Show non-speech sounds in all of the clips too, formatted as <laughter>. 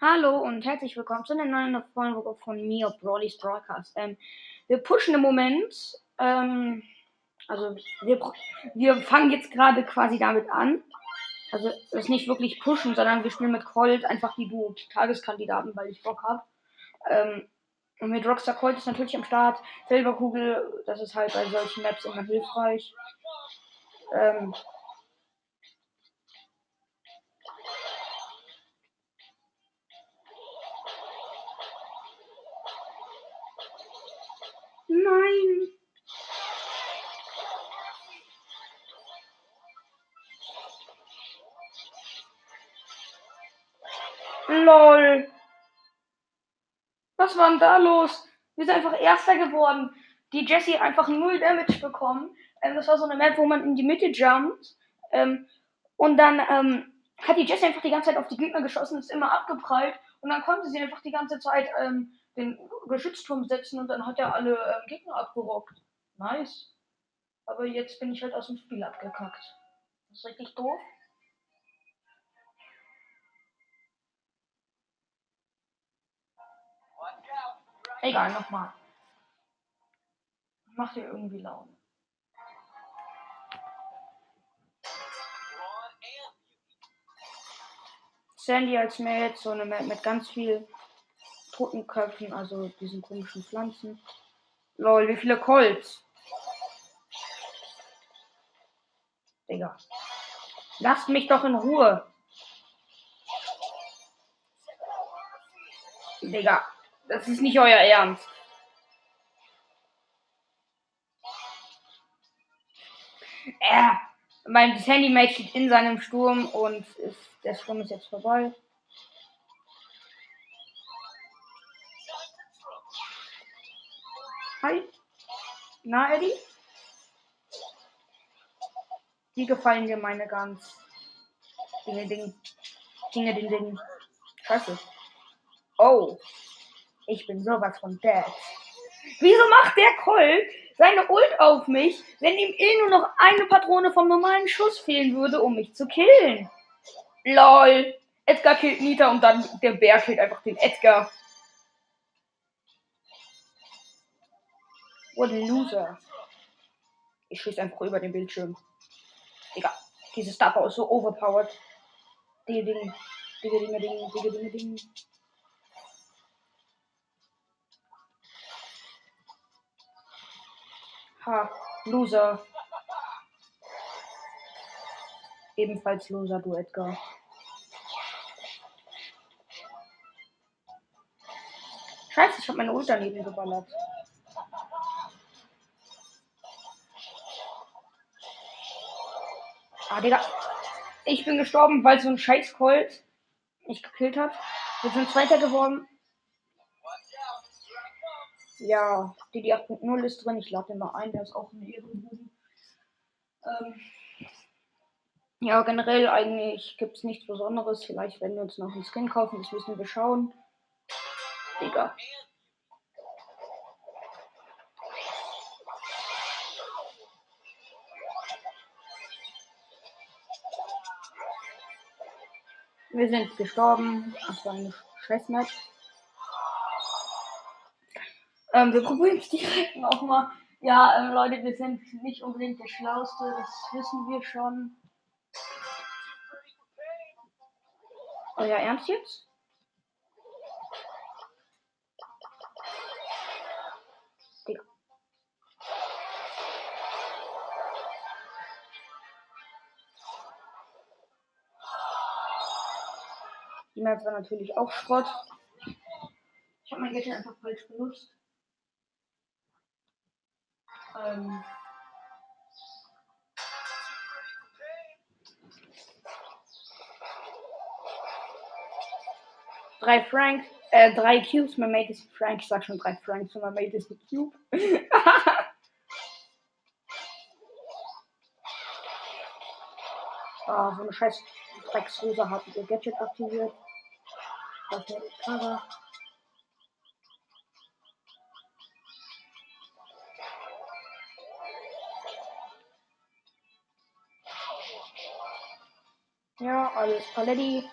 Hallo und herzlich willkommen zu einer neuen Folge von mir, Brawlys Broadcast. Ähm, wir pushen im Moment, ähm, also wir, wir fangen jetzt gerade quasi damit an. Also es ist nicht wirklich pushen, sondern wir spielen mit Colt einfach die Duo-Tageskandidaten, weil ich Bock habe. Ähm, und mit Rockstar Colt ist natürlich am Start. Silberkugel, das ist halt bei solchen Maps immer hilfreich. Ähm, Nein. LOL. Was war denn da los? Wir sind einfach Erster geworden. Die Jessie hat einfach null Damage bekommen. Ähm, das war so eine Map, wo man in die Mitte jumpt. Ähm, und dann ähm, hat die Jessie einfach die ganze Zeit auf die Gegner geschossen, ist immer abgeprallt. Und dann konnte sie einfach die ganze Zeit ähm, den Geschützturm setzen und dann hat er alle ähm, Gegner abgerockt. Nice. Aber jetzt bin ich halt aus dem Spiel abgekackt. Das ist richtig doof. Egal, nochmal. Macht ihr irgendwie Laune. Sandy als Mate, so eine Map mit ganz viel Totenköpfen, also diesen komischen Pflanzen. Lol, wie viele Colts? Digga. Lasst mich doch in Ruhe. Digga, das ist nicht euer Ernst. Äh, mein Handymate steht in seinem Sturm und ist, der Sturm ist jetzt vorbei. Hi. Na, Eddie? Wie gefallen dir meine ganz Dinge, Ding, Dinge, Ding, Ding. Scheiße. Oh. Ich bin sowas von dead. Wieso macht der Colt seine Ult auf mich, wenn ihm eh nur noch eine Patrone vom normalen Schuss fehlen würde, um mich zu killen? LOL. Edgar killt Nita und dann der Bär killt einfach den Edgar. What a loser. Ich schieße einfach über den Bildschirm. Egal. Diese Star Power ist so overpowered. Dinge, Ding. Dinge, Dinge, Ding. Dinge, Dinge, Ding. Ha. Loser. Ebenfalls Loser, du Edgar. Scheiße, ich habe meine Ult daneben geballert. Ah, Digga. Ich bin gestorben, weil so ein scheiß Colt mich gekillt hat. Wir sind Zweiter geworden. Ja, die, die 8.0 ist drin. Ich lade den mal ein. Der ist auch ein Ehrenbuben. Ähm, ja, generell eigentlich gibt es nichts Besonderes. Vielleicht werden wir uns noch einen Skin kaufen. Das müssen wir schauen. Digga. Wir sind gestorben. Das war eine Scheißmap. Ähm, wir probieren es direkt nochmal. Ja, ähm, Leute, wir sind nicht unbedingt der Schlauste, das wissen wir schon. Euer Ernst jetzt? Die Map war natürlich auch Schrott. Ich habe mein Gadget einfach falsch benutzt. Ähm drei Frank, äh, drei Cubes, mein Mate ist Frank, ich sag schon drei Franks, und mein Mate ist ein Cube. oh, <laughs> so eine scheiß Drecksrosa hat ihr Gadget aktiviert. Eine Kamera. Ja, alles Paletti.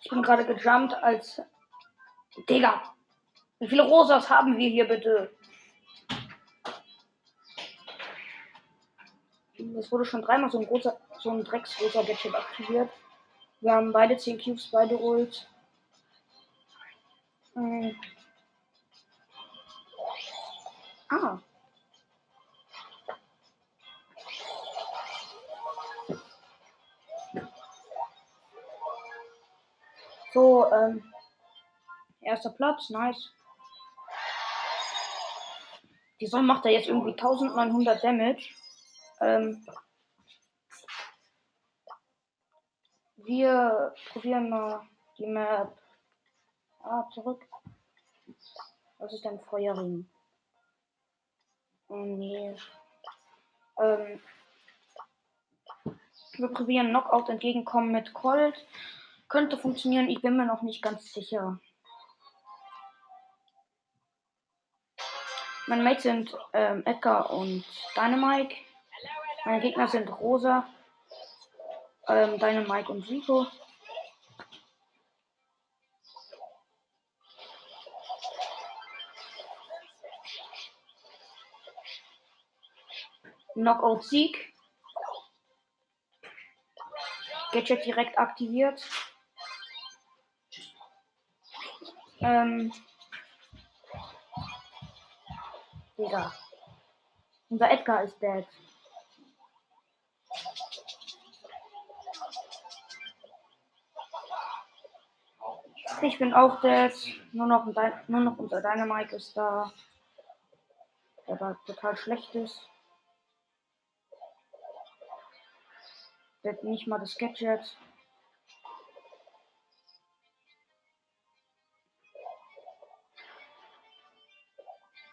Ich bin gerade gejumpt, als Digga. Wie viele Rosas haben wir hier bitte? Es wurde schon dreimal so ein großer, so ein Drecksrosa Gadget aktiviert. Wir haben beide 10 Cubes, beide Rolls. Hm. Ah. So, ähm, erster Platz, nice. Die Sonne macht da jetzt irgendwie 1900 Damage. Ähm, wir probieren mal die Map. Ah, zurück. Was ist denn Feuerring? Oh nee. Ähm, wir probieren Knockout entgegenkommen mit Colt. Könnte funktionieren, ich bin mir noch nicht ganz sicher. Meine Mates sind ähm, Edgar und Dynamike. Meine Gegner sind Rosa, ähm, Dynamike und Rico. Knockout-Sieg. Gadget direkt aktiviert. Ähm. Digga. Unser Edgar ist dead. Ich bin auch dead. Nur noch, nur noch unser Dynamite ist da. Der war total schlecht ist. Hat nicht mal das Gadget.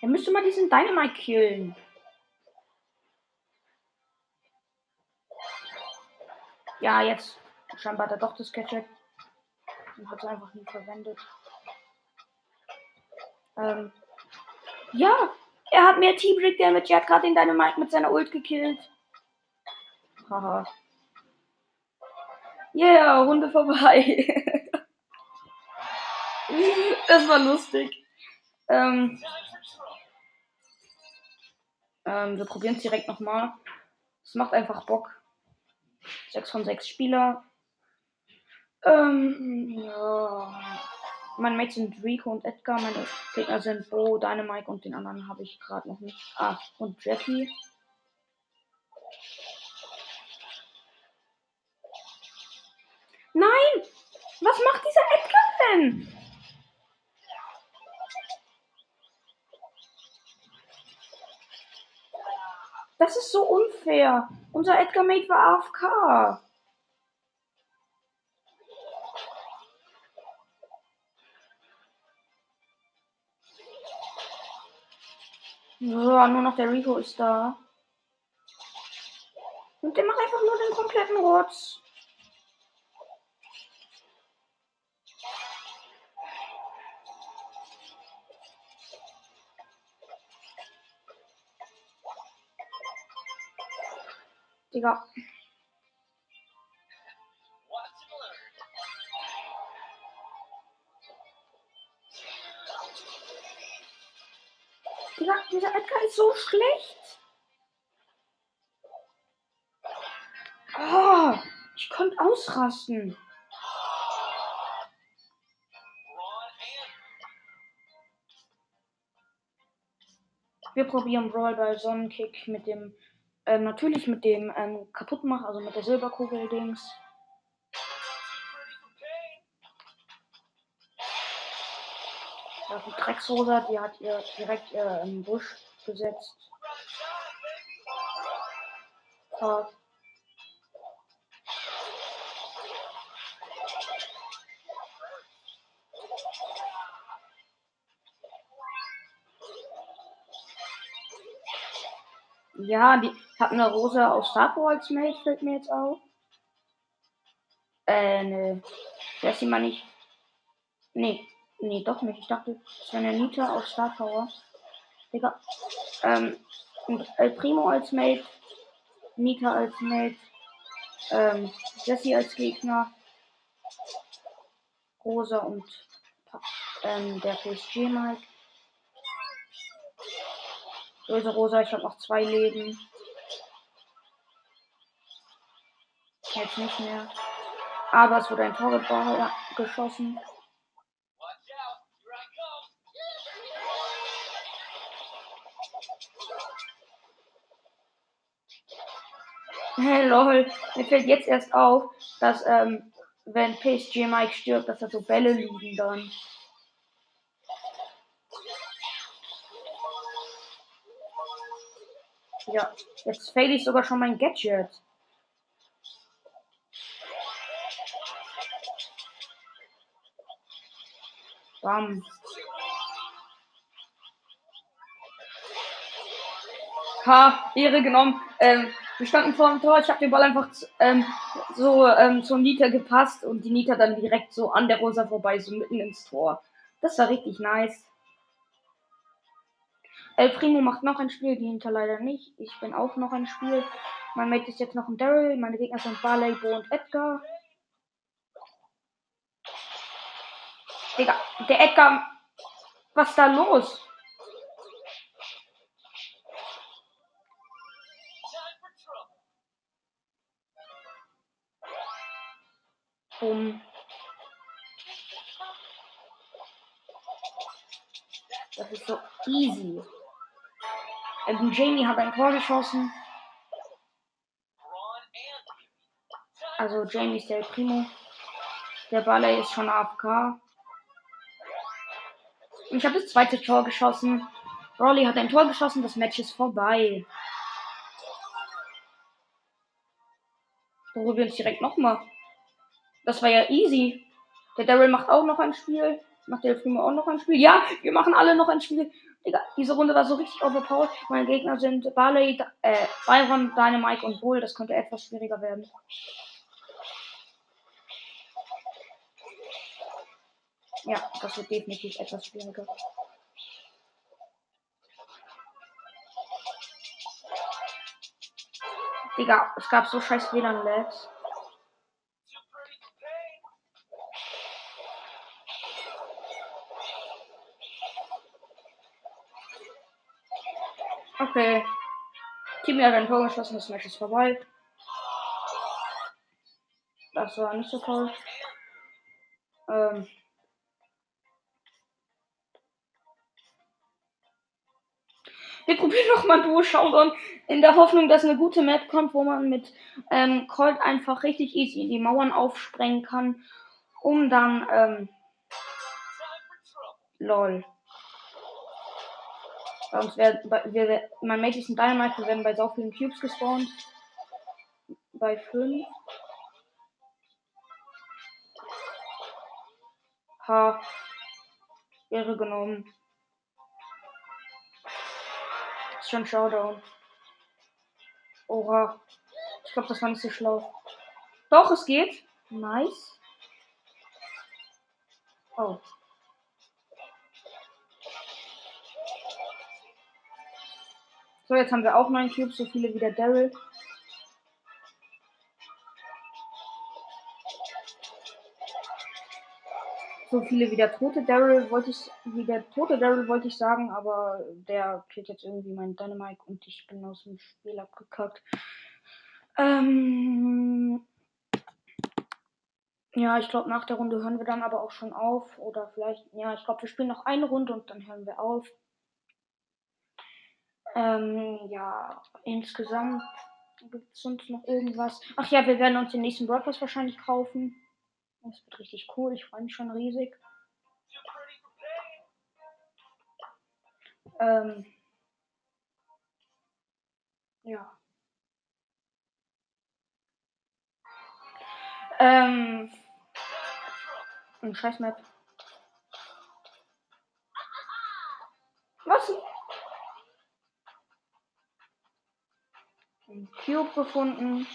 Er müsste mal diesen Dynamite killen. Ja, jetzt. Scheinbar hat er doch das Gadget. Und hat es einfach nie verwendet. Ähm. Ja! Er hat mehr T-Brick Damage. Er hat gerade den Dynamite mit seiner Ult gekillt. Haha. Yeah, Runde vorbei. <laughs> das war lustig. Ähm, ähm, wir probieren es direkt nochmal. Es macht einfach Bock. 6 von 6 Spieler. Ähm, ja. Meine Mates sind Rico und Edgar. Meine Gegner sind Bo, Dynamite und den anderen habe ich gerade noch nicht. Ah, und Jackie. Nein! Was macht dieser Edgar denn? Das ist so unfair. Unser Edgar Mate war AFK. So, nur noch der Rico ist da. Und der macht einfach nur den kompletten Rotz. Digga. Digga, dieser Edgar ist so schlecht. Oh, ich konnte ausrasten. Wir probieren Brawl bei Sonnenkick mit dem ähm, natürlich mit dem ähm, Kaputtmachen, also mit der Silberkugel-Dings. Die Drecksrosa, die hat ihr direkt ihr im Busch gesetzt. Ja. Ja, die hat eine Rosa aus Star als Mate, fällt mir jetzt auf. Äh, ne. Der ist mal nicht. Nee, nee, doch nicht. Ich dachte, das wäre eine Nita aus Star Power. Digga. Ähm, und El Primo als Mate. Nita als Mate. Ähm, Jesse als Gegner. Rosa und ähm, der PSG Mike. Böse Rosa, ich habe noch zwei Leben. Jetzt nicht mehr. Aber es wurde ein Tor geschossen. Hey, lol. Mir fällt jetzt erst auf, dass, ähm, wenn PSG Mike stirbt, dass da so Bälle liegen dann. Ja, jetzt fail ich sogar schon mein Gadget. Bam. Ha, Ehre genommen. Ähm, wir standen vor dem Tor, ich habe den Ball einfach ähm, so ähm, zur Nita gepasst und die Nita dann direkt so an der Rosa vorbei, so mitten ins Tor. Das war richtig nice. El Primo macht noch ein Spiel, die Nita leider nicht. Ich bin auch noch ein Spiel. Mein Mate ist jetzt noch ein Daryl, meine Gegner sind Barley, Bo und Edgar. Digga, der Edgar. Was ist da los? Um. Das ist so easy. Ähm, Jamie hat ein Tor geschossen. Also Jamie ist der Primo. Der Baller ist schon AFK. Ich habe das zweite Tor geschossen. Rolly hat ein Tor geschossen, das Match ist vorbei. Probieren uns direkt nochmal. Das war ja easy. Der Daryl macht auch noch ein Spiel. Macht der Primo auch noch ein Spiel? Ja, wir machen alle noch ein Spiel. Digga, diese Runde war so richtig overpowered. Meine Gegner sind Barley, äh, Byron, Dynamite und Bull. Das könnte etwas schwieriger werden. Ja, das wird definitiv etwas schwieriger. Digga, es gab so scheiß WLAN-Lags. Okay. Team hat ein Tor geschossen, das Match ist vorbei. Das war nicht so toll. Ähm. Wir probieren noch mal Duo Showdown in der Hoffnung, dass eine gute Map kommt, wo man mit ähm, Colt einfach richtig easy in die Mauern aufsprengen kann, um dann ähm, lol. Bei uns werden, wir, mein Mate ist ein Dynamite, wir werden bei so vielen Cubes gespawnt. Bei 5. Ha. Ehre genommen. Schon Showdown. Oha. Ich glaube, das war nicht so schlau. Doch, es geht. Nice. Oh. So, jetzt haben wir auch neun Cubes, so viele wie der Daryl. So viele wie der tote Daryl wollte ich, wie der tote Daryl wollte ich sagen, aber der killt jetzt irgendwie meinen Dynamite und ich bin aus dem Spiel abgekackt. Ähm, ja, ich glaube, nach der Runde hören wir dann aber auch schon auf. Oder vielleicht, ja, ich glaube, wir spielen noch eine Runde und dann hören wir auf. Ähm, ja, insgesamt gibt es sonst noch irgendwas. Ach ja, wir werden uns den nächsten Broadcast wahrscheinlich kaufen. Das wird richtig cool. Ich freue mich schon riesig. Ähm, ja. Ähm, ein scheiß Map. Was? Ein Cube gefunden.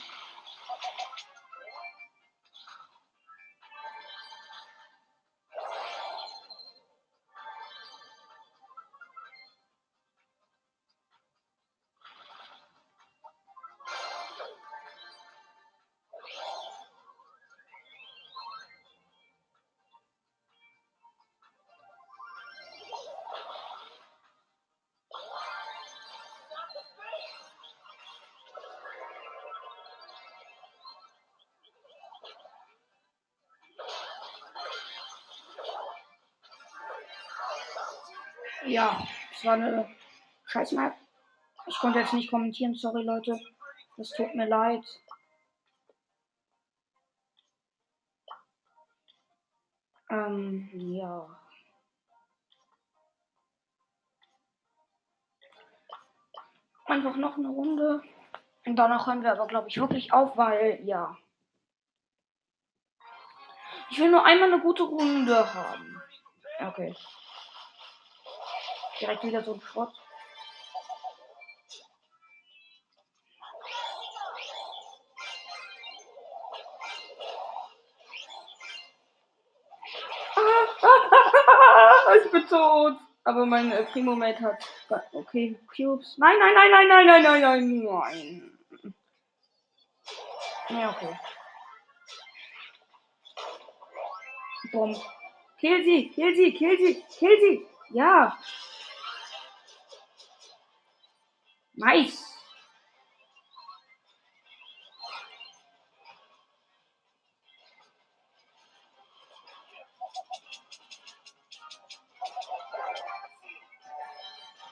Ja, es war eine scheiß Map. Ich konnte jetzt nicht kommentieren, sorry Leute. Das tut mir leid. Ähm, ja. Einfach noch eine Runde. Und danach hören wir aber, glaube ich, wirklich auf, weil, ja. Ich will nur einmal eine gute Runde haben. Okay. Direkt wieder so ein Schrott. <laughs> ich bin tot. Aber mein äh, Primo-Mate hat. Okay, Cubes. Nein, nein, nein, nein, nein, nein, nein, nein, nein. Ja, okay. Bomb. Kill sie, kill sie, kill sie, kill sie. Ja. Nice.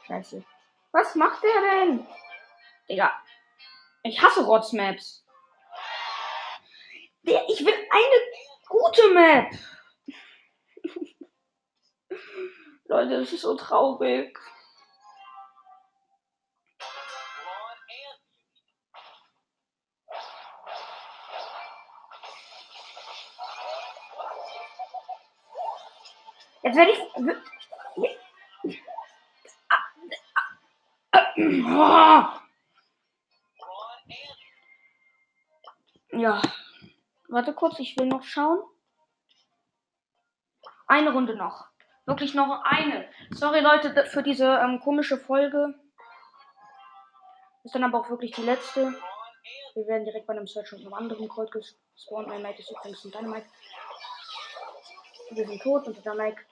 Scheiße. Was macht der denn? Digga. Ich hasse Rotzmaps. Der, ich will eine gute Map. <laughs> Leute, das ist so traurig. Jetzt werde ich. Ja. Warte kurz, ich will noch schauen. Eine Runde noch. Wirklich noch eine. Sorry Leute für diese ähm, komische Folge. Ist dann aber auch wirklich die letzte. Wir werden direkt bei einem Search und einem anderen Cold gespawnt. Mein Mike ist übrigens ein Dynamite. Wir sind tot und der Mike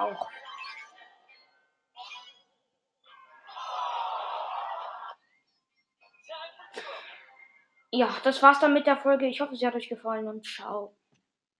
auch. Ja, das war's dann mit der Folge. Ich hoffe, sie hat euch gefallen und ciao.